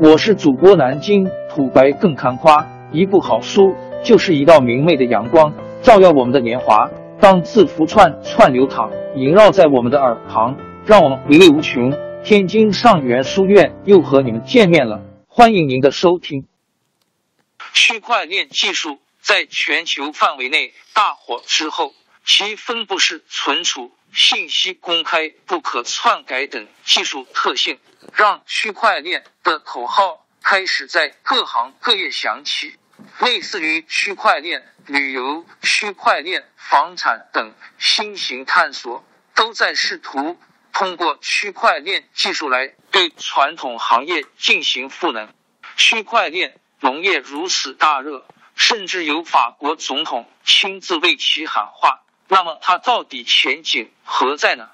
我是主播南京土白更看花，一部好书就是一道明媚的阳光，照耀我们的年华。当字符串串流淌，萦绕在我们的耳旁，让我们回味无穷。天津上元书院又和你们见面了，欢迎您的收听。区块链技术在全球范围内大火之后，其分布式存储、信息公开、不可篡改等技术特性，让区块链的口号开始在各行各业响起。类似于区块链旅游、区块链房产等新型探索，都在试图。通过区块链技术来对传统行业进行赋能。区块链农业如此大热，甚至有法国总统亲自为其喊话。那么它到底前景何在呢？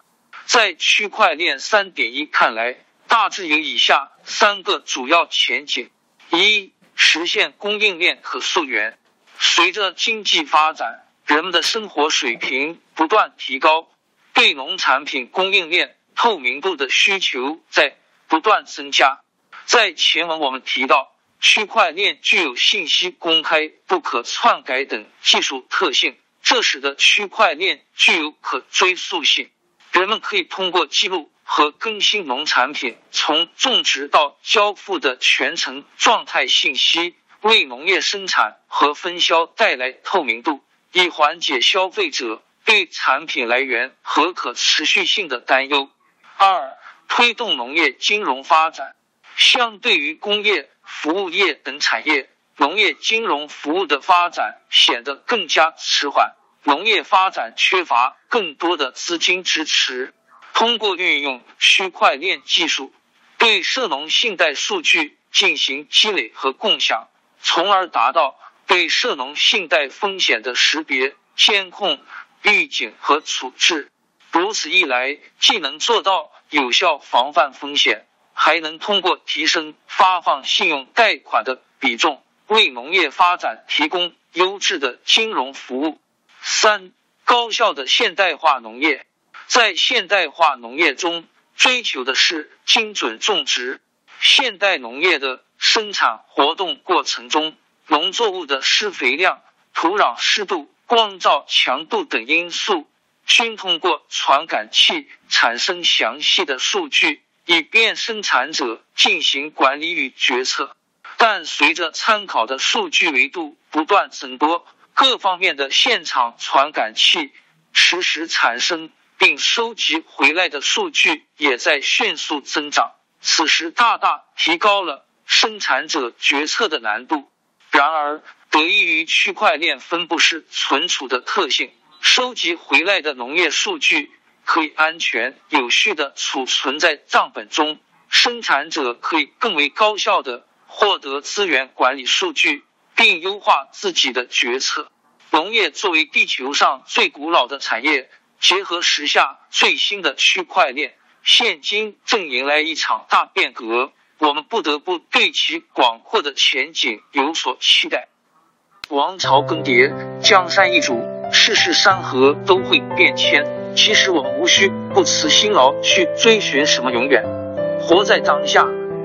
在区块链三点一看来，大致有以下三个主要前景：一、实现供应链可溯源。随着经济发展，人们的生活水平不断提高。对农产品供应链透明度的需求在不断增加。在前文我们提到，区块链具有信息公开、不可篡改等技术特性，这使得区块链具有可追溯性。人们可以通过记录和更新农产品从种植到交付的全程状态信息，为农业生产和分销带来透明度，以缓解消费者。对产品来源和可持续性的担忧。二、推动农业金融发展。相对于工业、服务业等产业，农业金融服务的发展显得更加迟缓。农业发展缺乏更多的资金支持。通过运用区块链技术，对涉农信贷数据进行积累和共享，从而达到对涉农信贷风险的识别、监控。预警和处置，如此一来，既能做到有效防范风险，还能通过提升发放信用贷款的比重，为农业发展提供优质的金融服务。三、高效的现代化农业，在现代化农业中，追求的是精准种植。现代农业的生产活动过程中，农作物的施肥量、土壤湿度。光照强度等因素均通过传感器产生详细的数据，以便生产者进行管理与决策。但随着参考的数据维度不断增多，各方面的现场传感器实时产生并收集回来的数据也在迅速增长，此时大大提高了生产者决策的难度。然而，得益于区块链分布式存储的特性，收集回来的农业数据可以安全有序的储存在账本中，生产者可以更为高效的获得资源管理数据，并优化自己的决策。农业作为地球上最古老的产业，结合时下最新的区块链，现今正迎来一场大变革。我们不得不对其广阔的前景有所期待。王朝更迭，江山易主，世事山河都会变迁。其实我们无需不辞辛劳去追寻什么永远，活在当下，